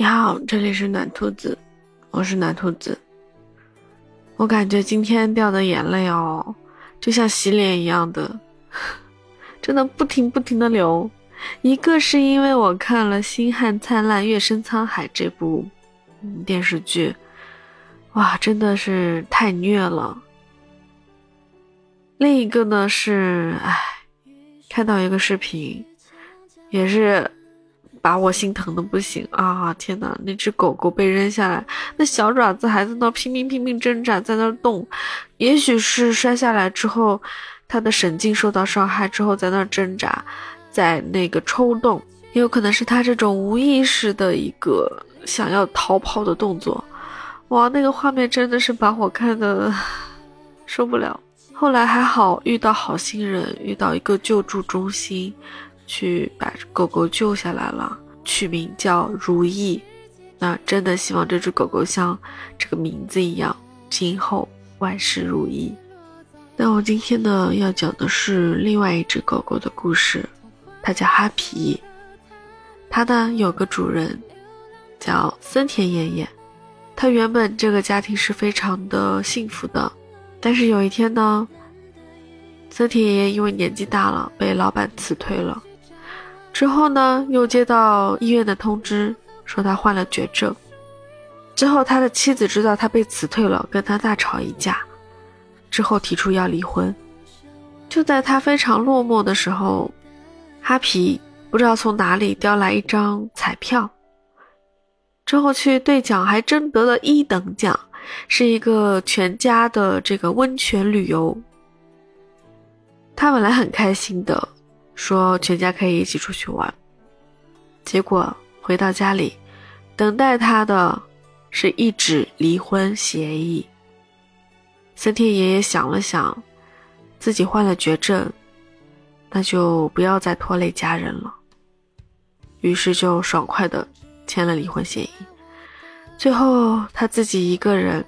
你好，这里是暖兔子，我是暖兔子。我感觉今天掉的眼泪哦，就像洗脸一样的，真的不停不停的流。一个是因为我看了《星汉灿烂，月升沧海》这部电视剧，哇，真的是太虐了。另一个呢是，唉，看到一个视频，也是。把我心疼的不行啊！天哪，那只狗狗被扔下来，那小爪子还在那拼命拼命挣扎，在那动。也许是摔下来之后，它的神经受到伤害之后，在那挣扎，在那个抽动，也有可能是它这种无意识的一个想要逃跑的动作。哇，那个画面真的是把我看的受不了。后来还好遇到好心人，遇到一个救助中心。去把狗狗救下来了，取名叫如意。那真的希望这只狗狗像这个名字一样，今后万事如意。那我今天呢要讲的是另外一只狗狗的故事，它叫哈皮。它呢有个主人叫森田爷爷，他原本这个家庭是非常的幸福的，但是有一天呢，森田爷爷因为年纪大了，被老板辞退了。之后呢，又接到医院的通知，说他患了绝症。之后，他的妻子知道他被辞退了，跟他大吵一架，之后提出要离婚。就在他非常落寞的时候，哈皮不知道从哪里叼来一张彩票，之后去兑奖，还真得了一等奖，是一个全家的这个温泉旅游。他本来很开心的。说全家可以一起出去玩，结果回到家里，等待他的是一纸离婚协议。森田爷爷想了想，自己患了绝症，那就不要再拖累家人了，于是就爽快的签了离婚协议。最后他自己一个人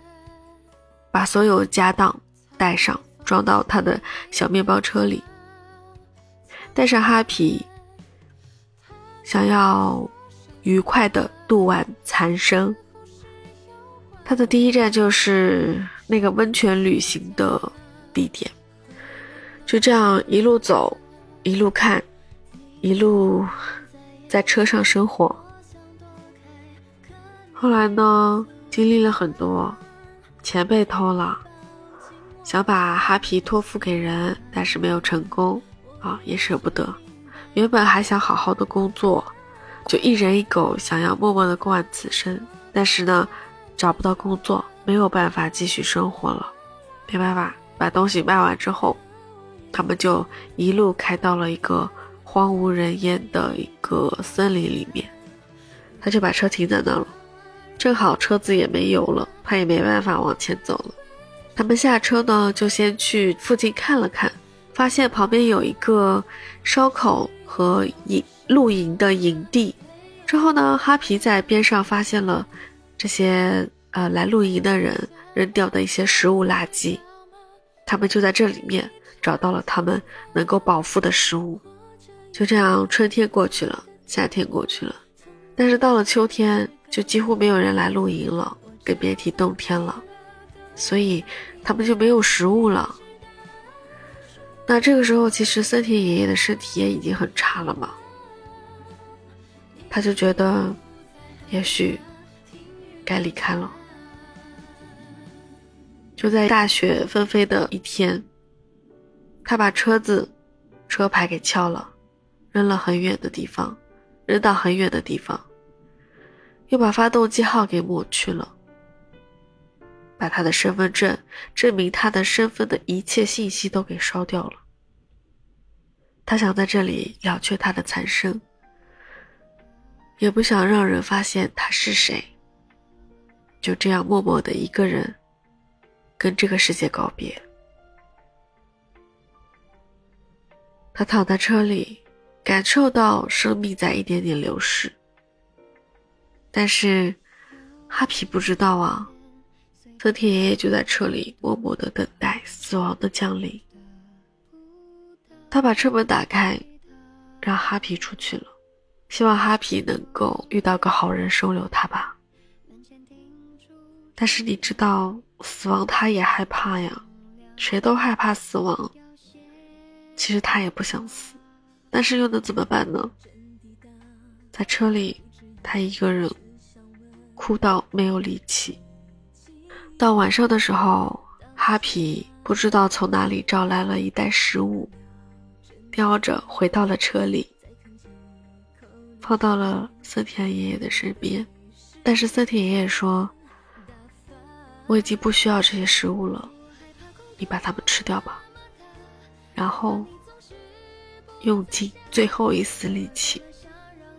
把所有家当带上，装到他的小面包车里。带上哈皮，想要愉快的度完残生。他的第一站就是那个温泉旅行的地点。就这样一路走，一路看，一路在车上生活。后来呢，经历了很多，钱被偷了，想把哈皮托付给人，但是没有成功。啊，也舍不得。原本还想好好的工作，就一人一狗，想要默默的过完此生。但是呢，找不到工作，没有办法继续生活了。没办法，把东西卖完之后，他们就一路开到了一个荒无人烟的一个森林里面。他就把车停在那了，正好车子也没油了，他也没办法往前走了。他们下车呢，就先去附近看了看。发现旁边有一个烧烤和营露营的营地，之后呢，哈皮在边上发现了这些呃来露营的人扔掉的一些食物垃圾，他们就在这里面找到了他们能够饱腹的食物。就这样，春天过去了，夏天过去了，但是到了秋天，就几乎没有人来露营了，更别提冬天了，所以他们就没有食物了。那这个时候，其实森田爷爷的身体也已经很差了嘛。他就觉得，也许该离开了。就在大雪纷飞的一天，他把车子车牌给撬了，扔了很远的地方，扔到很远的地方，又把发动机号给抹去了。把他的身份证证明他的身份的一切信息都给烧掉了。他想在这里了却他的残生，也不想让人发现他是谁。就这样默默的一个人，跟这个世界告别。他躺在车里，感受到生命在一点点流逝。但是，哈皮不知道啊。森田爷爷就在车里默默的等待死亡的降临。他把车门打开，让哈皮出去了，希望哈皮能够遇到个好人收留他吧。但是你知道，死亡他也害怕呀，谁都害怕死亡。其实他也不想死，但是又能怎么办呢？在车里，他一个人哭到没有力气。到晚上的时候，哈皮不知道从哪里找来了一袋食物，叼着回到了车里，放到了森田爷爷的身边。但是森田爷爷说：“我已经不需要这些食物了，你把它们吃掉吧。”然后用尽最后一丝力气。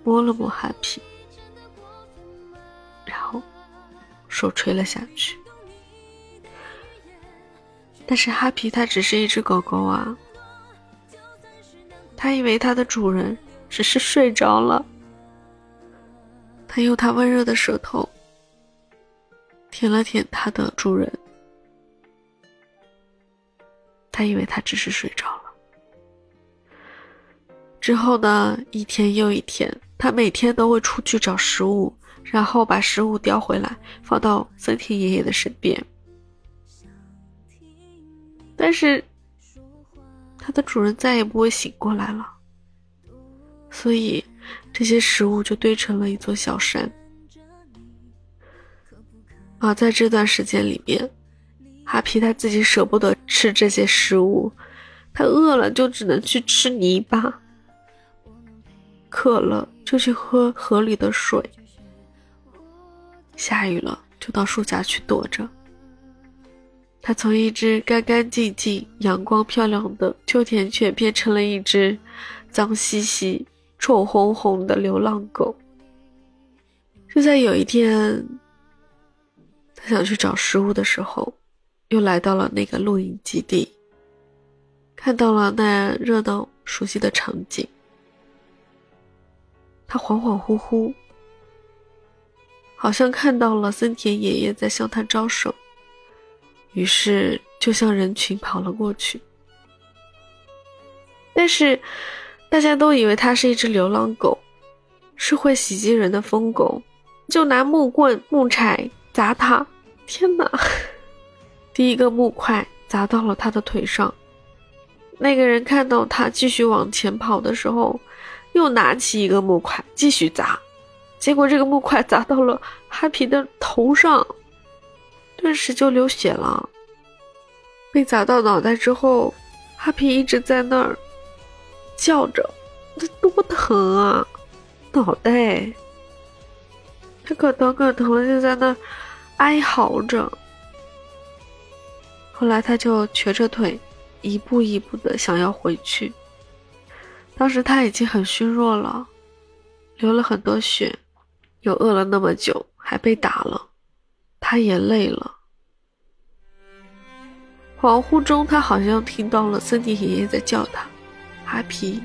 摸了摸哈皮，然后手垂了下去。但是哈皮它只是一只狗狗啊，它以为它的主人只是睡着了。它用它温热的舌头舔了舔它的主人，它以为它只是睡着了。之后呢，一天又一天。他每天都会出去找食物，然后把食物叼回来，放到森田爷爷的身边。但是，它的主人再也不会醒过来了，所以这些食物就堆成了一座小山。啊，在这段时间里面，哈皮他自己舍不得吃这些食物，他饿了就只能去吃泥巴。渴了就去喝河里的水，下雨了就到树下去躲着。它从一只干干净净、阳光漂亮的秋田犬变成了一只脏兮兮、臭烘烘的流浪狗。就在有一天，他想去找食物的时候，又来到了那个露营基地，看到了那热闹熟悉的场景。他恍恍惚惚，好像看到了森田爷爷在向他招手，于是就向人群跑了过去。但是大家都以为他是一只流浪狗，是会袭击人的疯狗，就拿木棍、木柴砸他。天哪！第一个木块砸到了他的腿上。那个人看到他继续往前跑的时候。又拿起一个木块继续砸，结果这个木块砸到了哈皮的头上，顿时就流血了。被砸到脑袋之后，哈皮一直在那儿叫着，这多疼啊！脑袋，他可疼可疼了，就在那儿哀嚎着。后来他就瘸着腿，一步一步的想要回去。当时他已经很虚弱了，流了很多血，又饿了那么久，还被打了，他也累了。恍惚中，他好像听到了森迪爷爷在叫他：“哈皮，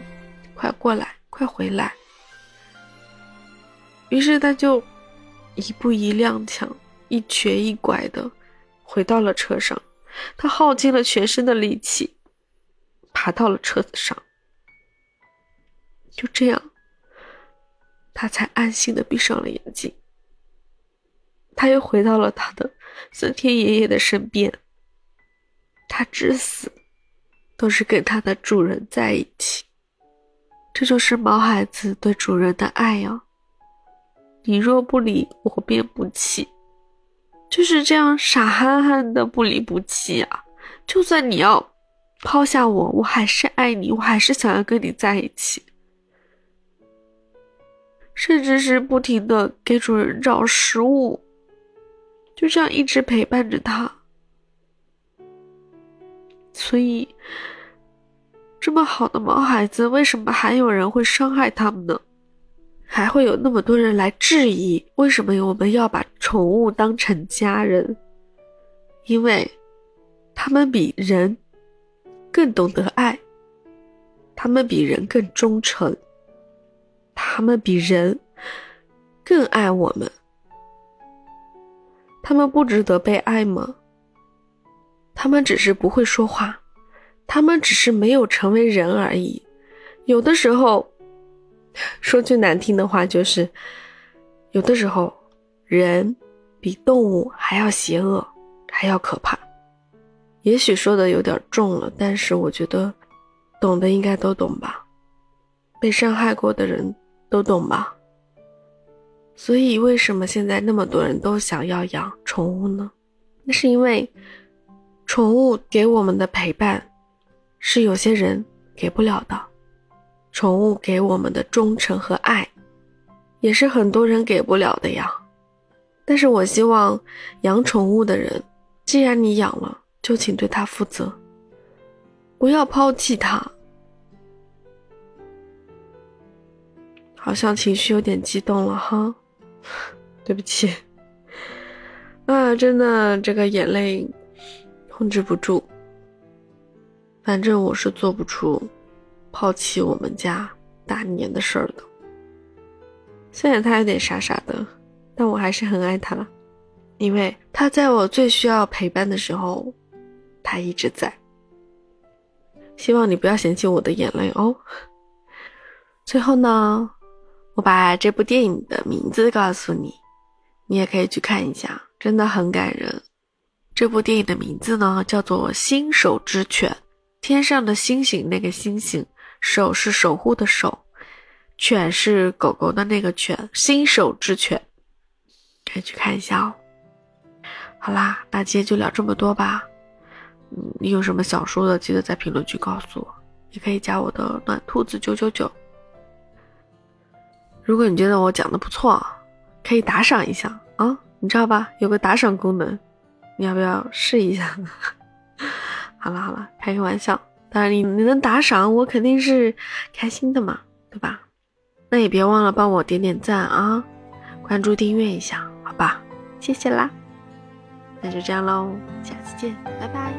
快过来，快回来。”于是他就一步一踉跄，一瘸一拐的回到了车上。他耗尽了全身的力气，爬到了车子上。就这样，他才安心的闭上了眼睛。他又回到了他的森天爷爷的身边。他至死都是跟他的主人在一起。这就是毛孩子对主人的爱呀。你若不离，我便不弃。就是这样傻憨憨的不离不弃啊！就算你要抛下我，我还是爱你，我还是想要跟你在一起。甚至是不停的给主人找食物，就这样一直陪伴着他。所以，这么好的毛孩子，为什么还有人会伤害他们呢？还会有那么多人来质疑，为什么我们要把宠物当成家人？因为，他们比人更懂得爱，他们比人更忠诚。他们比人更爱我们，他们不值得被爱吗？他们只是不会说话，他们只是没有成为人而已。有的时候，说句难听的话，就是有的时候人比动物还要邪恶，还要可怕。也许说的有点重了，但是我觉得懂的应该都懂吧。被伤害过的人都懂吧。所以，为什么现在那么多人都想要养宠物呢？那是因为宠物给我们的陪伴是有些人给不了的，宠物给我们的忠诚和爱也是很多人给不了的呀。但是我希望养宠物的人，既然你养了，就请对它负责，不要抛弃它。好像情绪有点激动了哈。对不起，啊，真的这个眼泪控制不住。反正我是做不出抛弃我们家大年的事儿的。虽然他有点傻傻的，但我还是很爱他，因为他在我最需要陪伴的时候，他一直在。希望你不要嫌弃我的眼泪哦。最后呢？我把这部电影的名字告诉你，你也可以去看一下，真的很感人。这部电影的名字呢叫做《星守之犬》，天上的星星那个星星，守是守护的守，犬是狗狗的那个犬，星守之犬，可以去看一下哦。好啦，那今天就聊这么多吧。嗯，你有什么想说的，记得在评论区告诉我，也可以加我的暖兔子九九九。如果你觉得我讲的不错，可以打赏一下啊，你知道吧？有个打赏功能，你要不要试一下？好了好了，开个玩笑。当然，你你能打赏，我肯定是开心的嘛，对吧？那也别忘了帮我点点赞啊，关注订阅一下，好吧？谢谢啦。那就这样喽，下次见，拜拜。